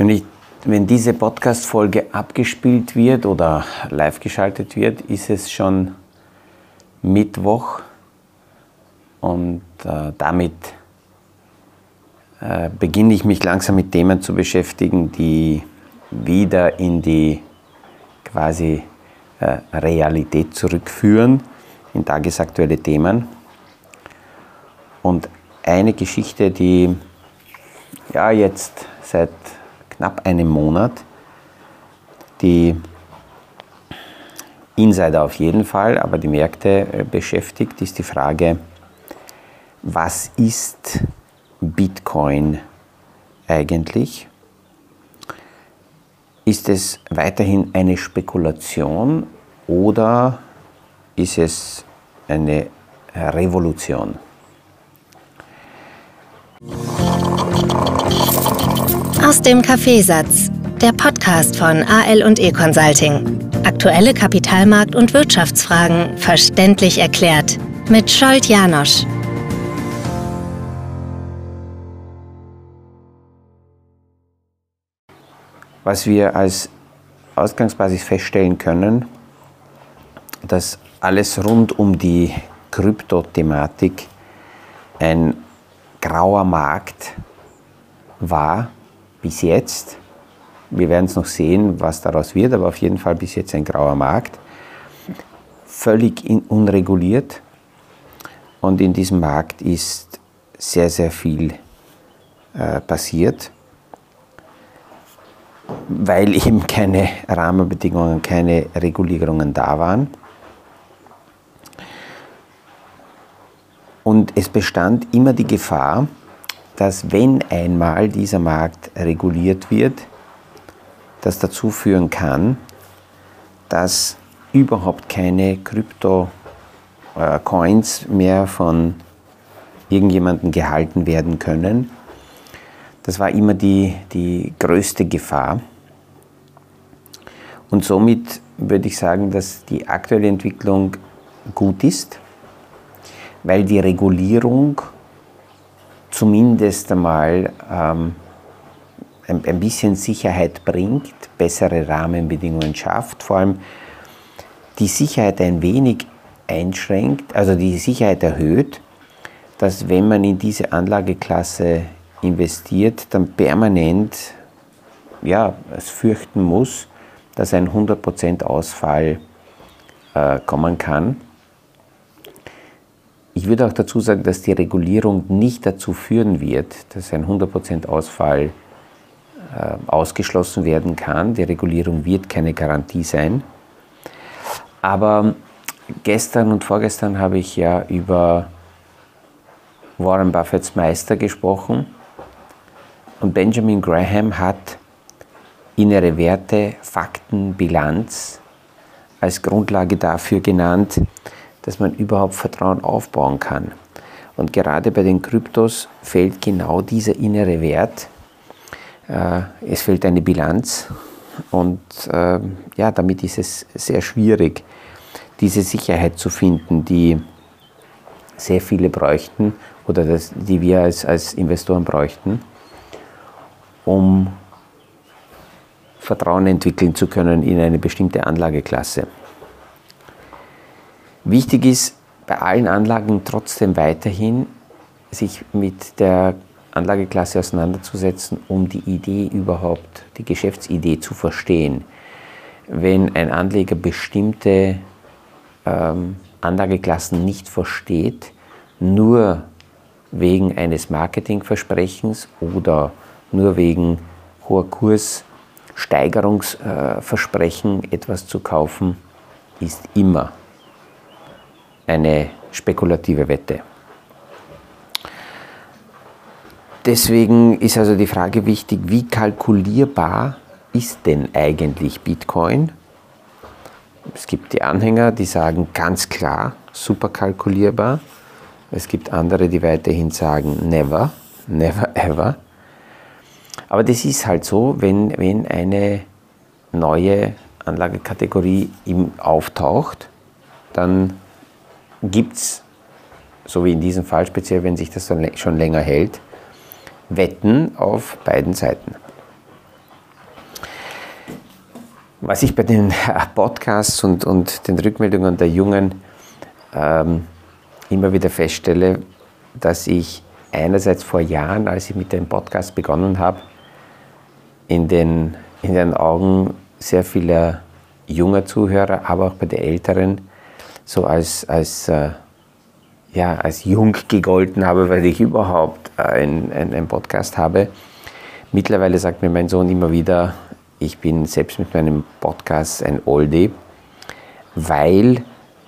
Wenn, ich, wenn diese Podcast-Folge abgespielt wird oder live geschaltet wird, ist es schon Mittwoch und äh, damit äh, beginne ich mich langsam mit Themen zu beschäftigen, die wieder in die quasi äh, Realität zurückführen, in tagesaktuelle Themen. Und eine Geschichte, die ja jetzt seit knapp einem Monat. Die Insider auf jeden Fall, aber die Märkte äh, beschäftigt, ist die Frage, was ist Bitcoin eigentlich? Ist es weiterhin eine Spekulation oder ist es eine Revolution? Aus dem Kaffeesatz, der Podcast von AL und E Consulting. Aktuelle Kapitalmarkt- und Wirtschaftsfragen verständlich erklärt mit Scholt Janosch. Was wir als Ausgangsbasis feststellen können, dass alles rund um die Kryptothematik ein grauer Markt war bis jetzt. Wir werden es noch sehen, was daraus wird, aber auf jeden Fall bis jetzt ein grauer Markt. Völlig unreguliert. Und in diesem Markt ist sehr, sehr viel äh, passiert, weil eben keine Rahmenbedingungen, keine Regulierungen da waren. Und es bestand immer die Gefahr, dass wenn einmal dieser Markt reguliert wird, das dazu führen kann, dass überhaupt keine Krypto-Coins mehr von irgendjemandem gehalten werden können. Das war immer die, die größte Gefahr. Und somit würde ich sagen, dass die aktuelle Entwicklung gut ist, weil die Regulierung zumindest einmal ähm, ein, ein bisschen Sicherheit bringt, bessere Rahmenbedingungen schafft, vor allem die Sicherheit ein wenig einschränkt, also die Sicherheit erhöht, dass wenn man in diese Anlageklasse investiert, dann permanent ja, es fürchten muss, dass ein 100% Ausfall äh, kommen kann. Ich würde auch dazu sagen, dass die Regulierung nicht dazu führen wird, dass ein 100% Ausfall äh, ausgeschlossen werden kann. Die Regulierung wird keine Garantie sein. Aber gestern und vorgestern habe ich ja über Warren Buffetts Meister gesprochen und Benjamin Graham hat innere Werte, Fakten, Bilanz als Grundlage dafür genannt, dass man überhaupt Vertrauen aufbauen kann. Und gerade bei den Kryptos fehlt genau dieser innere Wert. Äh, es fehlt eine Bilanz und ähm, ja, damit ist es sehr schwierig, diese Sicherheit zu finden, die sehr viele bräuchten oder das, die wir als, als Investoren bräuchten, um Vertrauen entwickeln zu können in eine bestimmte Anlageklasse. Wichtig ist bei allen Anlagen trotzdem weiterhin, sich mit der Anlageklasse auseinanderzusetzen, um die Idee überhaupt, die Geschäftsidee zu verstehen. Wenn ein Anleger bestimmte ähm, Anlageklassen nicht versteht, nur wegen eines Marketingversprechens oder nur wegen hoher Kurssteigerungsversprechen etwas zu kaufen, ist immer eine spekulative Wette. Deswegen ist also die Frage wichtig, wie kalkulierbar ist denn eigentlich Bitcoin? Es gibt die Anhänger, die sagen ganz klar, super kalkulierbar. Es gibt andere, die weiterhin sagen, never, never ever. Aber das ist halt so, wenn, wenn eine neue Anlagekategorie auftaucht, dann gibt es, so wie in diesem Fall speziell, wenn sich das schon länger hält, Wetten auf beiden Seiten. Was ich bei den Podcasts und, und den Rückmeldungen der Jungen ähm, immer wieder feststelle, dass ich einerseits vor Jahren, als ich mit dem Podcast begonnen habe, in den, in den Augen sehr vieler junger Zuhörer, aber auch bei den Älteren, so als, als, äh, ja, als jung gegolten habe, weil ich überhaupt einen ein Podcast habe. Mittlerweile sagt mir mein Sohn immer wieder, ich bin selbst mit meinem Podcast ein Oldie, weil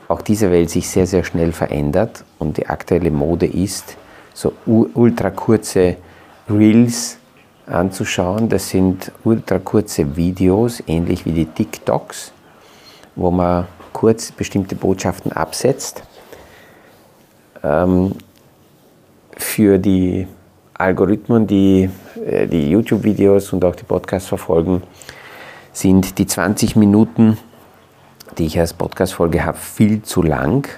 auch diese Welt sich sehr, sehr schnell verändert und die aktuelle Mode ist, so ultra kurze Reels anzuschauen. Das sind ultra kurze Videos, ähnlich wie die TikToks, wo man kurz bestimmte Botschaften absetzt. Ähm, für die Algorithmen, die äh, die YouTube-Videos und auch die Podcasts verfolgen, sind die 20 Minuten, die ich als Podcast-Folge habe, viel zu lang.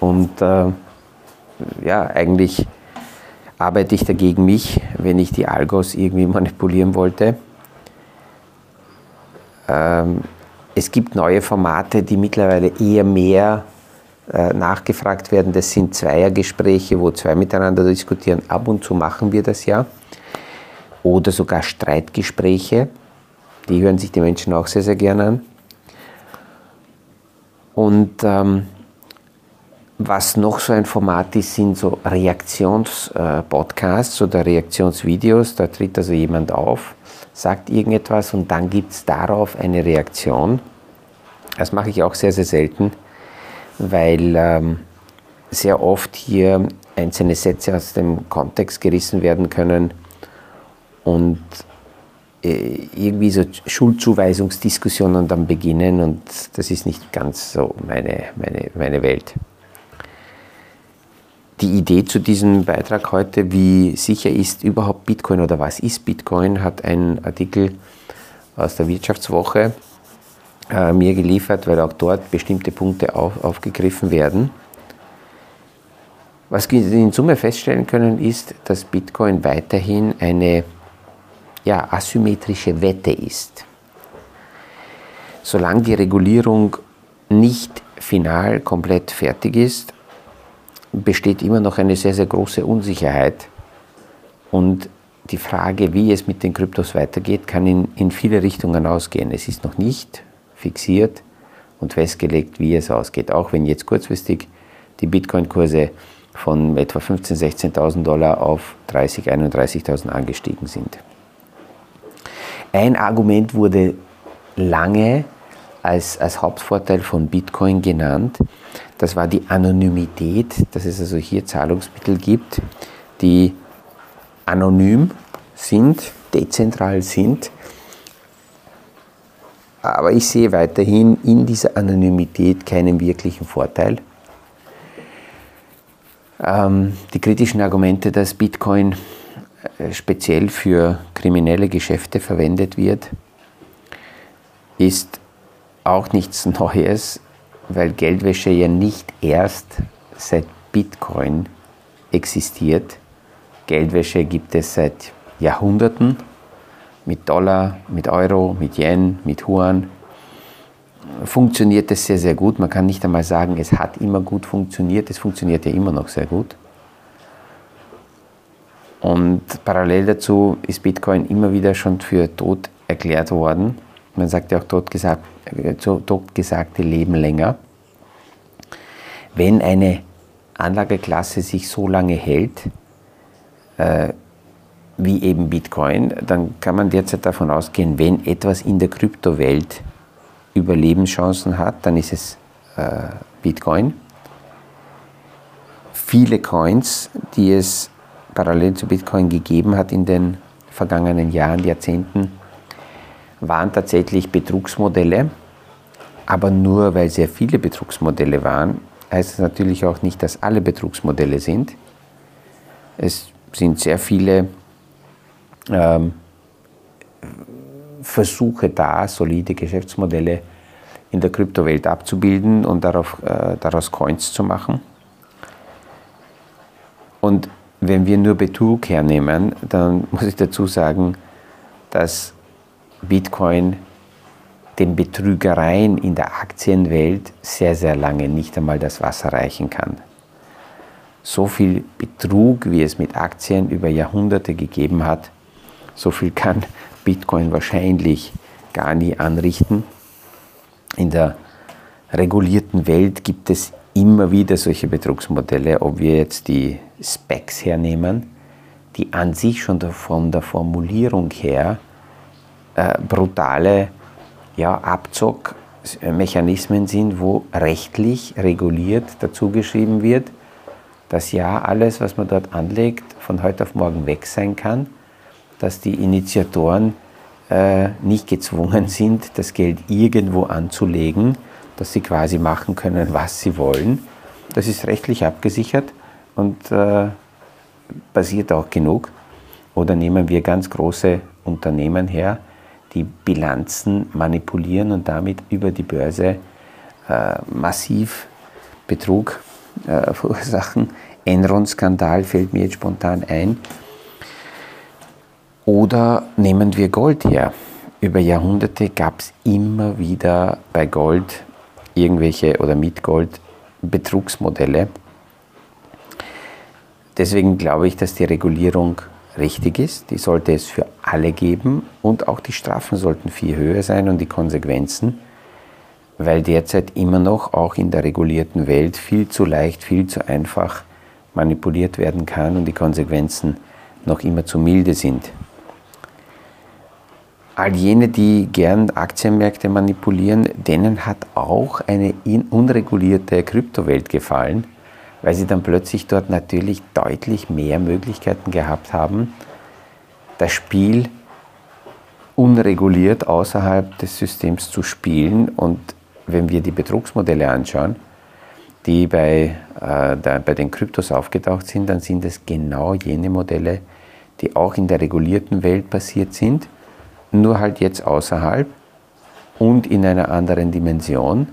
Und äh, ja, eigentlich arbeite ich dagegen mich, wenn ich die Algos irgendwie manipulieren wollte. Ähm, es gibt neue Formate, die mittlerweile eher mehr äh, nachgefragt werden. Das sind Zweiergespräche, wo zwei miteinander diskutieren. Ab und zu machen wir das ja. Oder sogar Streitgespräche. Die hören sich die Menschen auch sehr, sehr gerne an. Und ähm, was noch so ein Format ist, sind so Reaktionspodcasts oder Reaktionsvideos. Da tritt also jemand auf, sagt irgendetwas und dann gibt es darauf eine Reaktion. Das mache ich auch sehr, sehr selten, weil ähm, sehr oft hier einzelne Sätze aus dem Kontext gerissen werden können und äh, irgendwie so Schuldzuweisungsdiskussionen dann beginnen und das ist nicht ganz so meine, meine, meine Welt. Die Idee zu diesem Beitrag heute, wie sicher ist überhaupt Bitcoin oder was ist Bitcoin, hat ein Artikel aus der Wirtschaftswoche äh, mir geliefert, weil auch dort bestimmte Punkte auf, aufgegriffen werden. Was wir in Summe feststellen können, ist, dass Bitcoin weiterhin eine ja, asymmetrische Wette ist. Solange die Regulierung nicht final komplett fertig ist, besteht immer noch eine sehr, sehr große Unsicherheit. Und die Frage, wie es mit den Kryptos weitergeht, kann in, in viele Richtungen ausgehen. Es ist noch nicht fixiert und festgelegt, wie es ausgeht. Auch wenn jetzt kurzfristig die Bitcoin-Kurse von etwa 15.000, 16.000 Dollar auf 30.000, 31.000 angestiegen sind. Ein Argument wurde lange als, als Hauptvorteil von Bitcoin genannt. Das war die Anonymität, dass es also hier Zahlungsmittel gibt, die anonym sind, dezentral sind. Aber ich sehe weiterhin in dieser Anonymität keinen wirklichen Vorteil. Ähm, die kritischen Argumente, dass Bitcoin äh, speziell für kriminelle Geschäfte verwendet wird, ist auch nichts Neues, weil Geldwäsche ja nicht erst seit Bitcoin existiert. Geldwäsche gibt es seit Jahrhunderten mit Dollar, mit Euro, mit Yen, mit Yuan. Funktioniert es sehr, sehr gut. Man kann nicht einmal sagen, es hat immer gut funktioniert. Es funktioniert ja immer noch sehr gut. Und parallel dazu ist Bitcoin immer wieder schon für tot erklärt worden. Man sagt ja auch totgesagt, äh, totgesagte leben länger. Wenn eine Anlageklasse sich so lange hält, äh, wie eben Bitcoin, dann kann man derzeit davon ausgehen, wenn etwas in der Kryptowelt Überlebenschancen hat, dann ist es äh, Bitcoin. Viele Coins, die es parallel zu Bitcoin gegeben hat in den vergangenen Jahren, Jahrzehnten, waren tatsächlich Betrugsmodelle, aber nur weil sehr viele Betrugsmodelle waren, heißt es natürlich auch nicht, dass alle Betrugsmodelle sind. Es sind sehr viele ähm, Versuche da, solide Geschäftsmodelle in der Kryptowelt abzubilden und darauf, äh, daraus Coins zu machen. Und wenn wir nur Betrug hernehmen, dann muss ich dazu sagen, dass Bitcoin den Betrügereien in der Aktienwelt sehr, sehr lange nicht einmal das Wasser reichen kann. So viel Betrug, wie es mit Aktien über Jahrhunderte gegeben hat, so viel kann Bitcoin wahrscheinlich gar nie anrichten. In der regulierten Welt gibt es immer wieder solche Betrugsmodelle, ob wir jetzt die Specs hernehmen, die an sich schon von der Formulierung her äh, brutale ja, Abzockmechanismen sind, wo rechtlich reguliert dazugeschrieben wird, dass ja alles, was man dort anlegt, von heute auf morgen weg sein kann, dass die Initiatoren äh, nicht gezwungen sind, das Geld irgendwo anzulegen, dass sie quasi machen können, was sie wollen. Das ist rechtlich abgesichert und äh, passiert auch genug. Oder nehmen wir ganz große Unternehmen her, die Bilanzen manipulieren und damit über die Börse äh, massiv Betrug äh, verursachen. Enron-Skandal fällt mir jetzt spontan ein. Oder nehmen wir Gold her. Über Jahrhunderte gab es immer wieder bei Gold irgendwelche oder mit Gold Betrugsmodelle. Deswegen glaube ich, dass die Regulierung richtig ist. Die sollte es für alle geben und auch die Strafen sollten viel höher sein und die Konsequenzen, weil derzeit immer noch auch in der regulierten Welt viel zu leicht, viel zu einfach manipuliert werden kann und die Konsequenzen noch immer zu milde sind. All jene, die gern Aktienmärkte manipulieren, denen hat auch eine unregulierte Kryptowelt gefallen weil sie dann plötzlich dort natürlich deutlich mehr Möglichkeiten gehabt haben, das Spiel unreguliert außerhalb des Systems zu spielen. Und wenn wir die Betrugsmodelle anschauen, die bei, äh, da, bei den Kryptos aufgetaucht sind, dann sind es genau jene Modelle, die auch in der regulierten Welt passiert sind, nur halt jetzt außerhalb und in einer anderen Dimension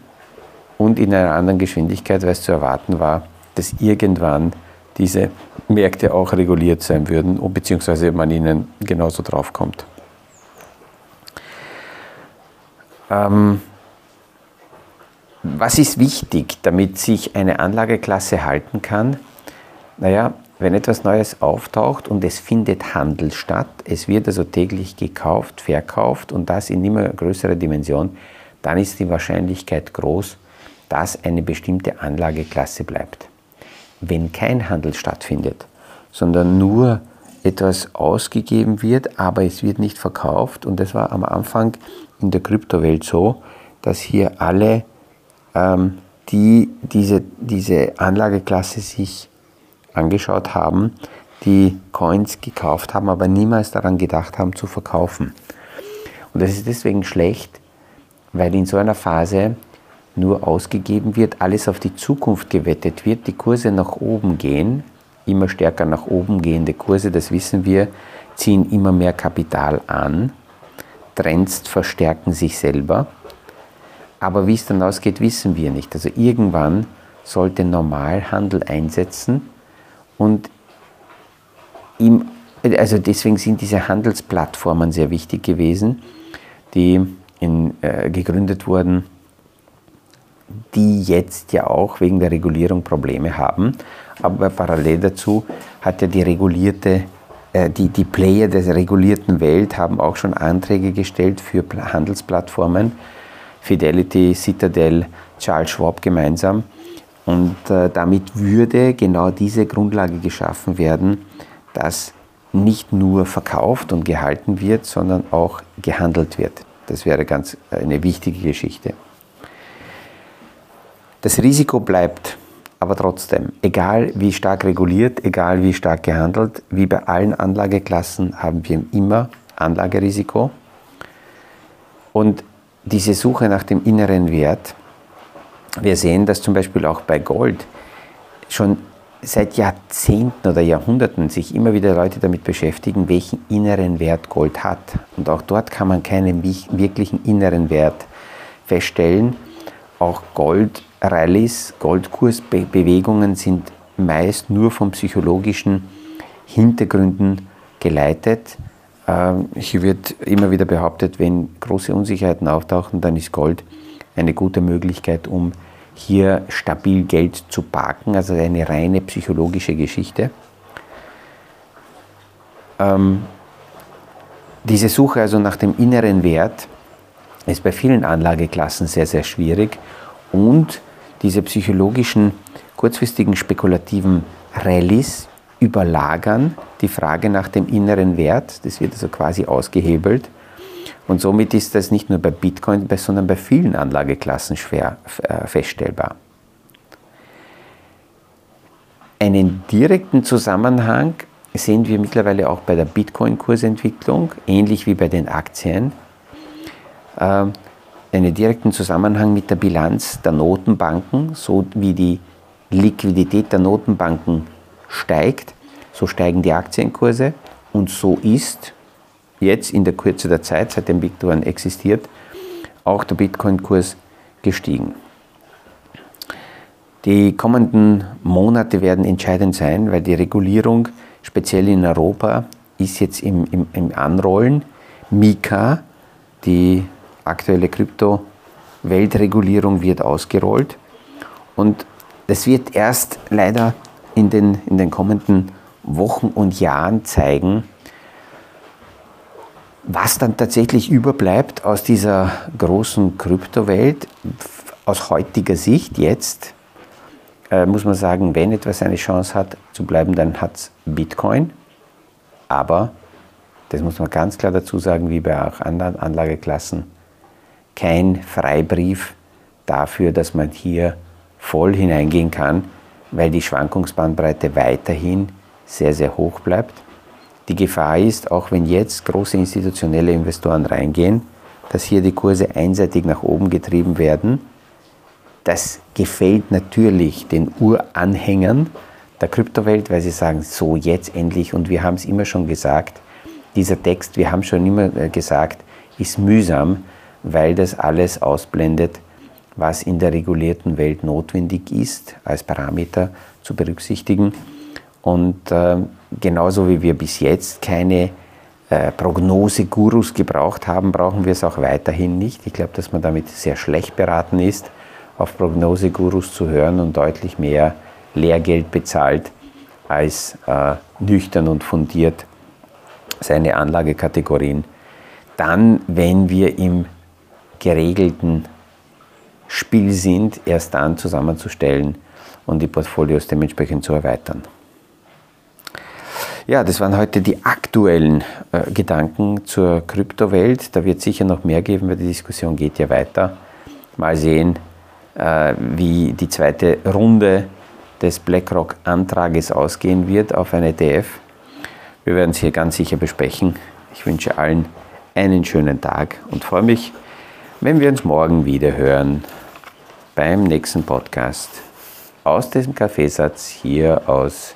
und in einer anderen Geschwindigkeit, weil es zu erwarten war, dass irgendwann diese Märkte auch reguliert sein würden, beziehungsweise man ihnen genauso draufkommt. Ähm, was ist wichtig, damit sich eine Anlageklasse halten kann? Naja, wenn etwas Neues auftaucht und es findet Handel statt, es wird also täglich gekauft, verkauft und das in immer größerer Dimension, dann ist die Wahrscheinlichkeit groß, dass eine bestimmte Anlageklasse bleibt wenn kein Handel stattfindet, sondern nur etwas ausgegeben wird, aber es wird nicht verkauft. Und das war am Anfang in der Kryptowelt so, dass hier alle, ähm, die diese, diese Anlageklasse sich angeschaut haben, die Coins gekauft haben, aber niemals daran gedacht haben zu verkaufen. Und das ist deswegen schlecht, weil in so einer Phase nur ausgegeben wird, alles auf die Zukunft gewettet wird, die Kurse nach oben gehen, immer stärker nach oben gehende Kurse, das wissen wir, ziehen immer mehr Kapital an, Trends verstärken sich selber, aber wie es dann ausgeht, wissen wir nicht. Also irgendwann sollte Normalhandel einsetzen und im, also deswegen sind diese Handelsplattformen sehr wichtig gewesen, die in, äh, gegründet wurden die jetzt ja auch wegen der Regulierung Probleme haben. Aber parallel dazu hat ja die regulierte, äh, die, die Player der regulierten Welt haben auch schon Anträge gestellt für Handelsplattformen. Fidelity, Citadel, Charles Schwab gemeinsam. Und äh, damit würde genau diese Grundlage geschaffen werden, dass nicht nur verkauft und gehalten wird, sondern auch gehandelt wird. Das wäre ganz eine wichtige Geschichte. Das Risiko bleibt aber trotzdem, egal wie stark reguliert, egal wie stark gehandelt, wie bei allen Anlageklassen haben wir immer Anlagerisiko. Und diese Suche nach dem inneren Wert, wir sehen dass zum Beispiel auch bei Gold schon seit Jahrzehnten oder Jahrhunderten sich immer wieder Leute damit beschäftigen, welchen inneren Wert Gold hat. Und auch dort kann man keinen wirklichen inneren Wert feststellen. Auch Gold Rallyes, Goldkursbewegungen sind meist nur von psychologischen Hintergründen geleitet. Ähm, hier wird immer wieder behauptet, wenn große Unsicherheiten auftauchen, dann ist Gold eine gute Möglichkeit, um hier stabil Geld zu parken, also eine reine psychologische Geschichte. Ähm, diese Suche also nach dem inneren Wert ist bei vielen Anlageklassen sehr, sehr schwierig und diese psychologischen, kurzfristigen, spekulativen Rallyes überlagern die Frage nach dem inneren Wert. Das wird also quasi ausgehebelt. Und somit ist das nicht nur bei Bitcoin, sondern bei vielen Anlageklassen schwer äh, feststellbar. Einen direkten Zusammenhang sehen wir mittlerweile auch bei der Bitcoin-Kursentwicklung, ähnlich wie bei den Aktien. Ähm, einen direkten Zusammenhang mit der Bilanz der Notenbanken, so wie die Liquidität der Notenbanken steigt, so steigen die Aktienkurse und so ist jetzt in der Kürze der Zeit, seitdem Bitcoin existiert, auch der Bitcoin-Kurs gestiegen. Die kommenden Monate werden entscheidend sein, weil die Regulierung, speziell in Europa, ist jetzt im, im, im Anrollen. Mika, die aktuelle Krypto-Weltregulierung, wird ausgerollt. Und das wird erst leider in den, in den kommenden Wochen und Jahren zeigen, was dann tatsächlich überbleibt aus dieser großen Kryptowelt, aus heutiger Sicht jetzt, äh, muss man sagen, wenn etwas eine Chance hat zu bleiben, dann hat es Bitcoin. Aber, das muss man ganz klar dazu sagen, wie bei auch anderen Anlageklassen, kein Freibrief dafür, dass man hier voll hineingehen kann weil die Schwankungsbandbreite weiterhin sehr, sehr hoch bleibt. Die Gefahr ist, auch wenn jetzt große institutionelle Investoren reingehen, dass hier die Kurse einseitig nach oben getrieben werden. Das gefällt natürlich den Uranhängern der Kryptowelt, weil sie sagen, so jetzt endlich, und wir haben es immer schon gesagt, dieser Text, wir haben schon immer äh, gesagt, ist mühsam, weil das alles ausblendet, was in der regulierten Welt notwendig ist, als Parameter zu berücksichtigen. Und äh, genauso wie wir bis jetzt keine äh, Prognose-Gurus gebraucht haben, brauchen wir es auch weiterhin nicht. Ich glaube, dass man damit sehr schlecht beraten ist, auf Prognose-Gurus zu hören und deutlich mehr Lehrgeld bezahlt, als äh, nüchtern und fundiert seine Anlagekategorien. Dann, wenn wir im geregelten Spiel sind, erst dann zusammenzustellen und die Portfolios dementsprechend zu erweitern. Ja, das waren heute die aktuellen äh, Gedanken zur Kryptowelt. Da wird sicher noch mehr geben, weil die Diskussion geht ja weiter. Mal sehen, äh, wie die zweite Runde des BlackRock-Antrages ausgehen wird auf ein ETF. Wir werden es hier ganz sicher besprechen. Ich wünsche allen einen schönen Tag und freue mich, wenn wir uns morgen wieder hören beim nächsten Podcast aus diesem Kaffeesatz hier aus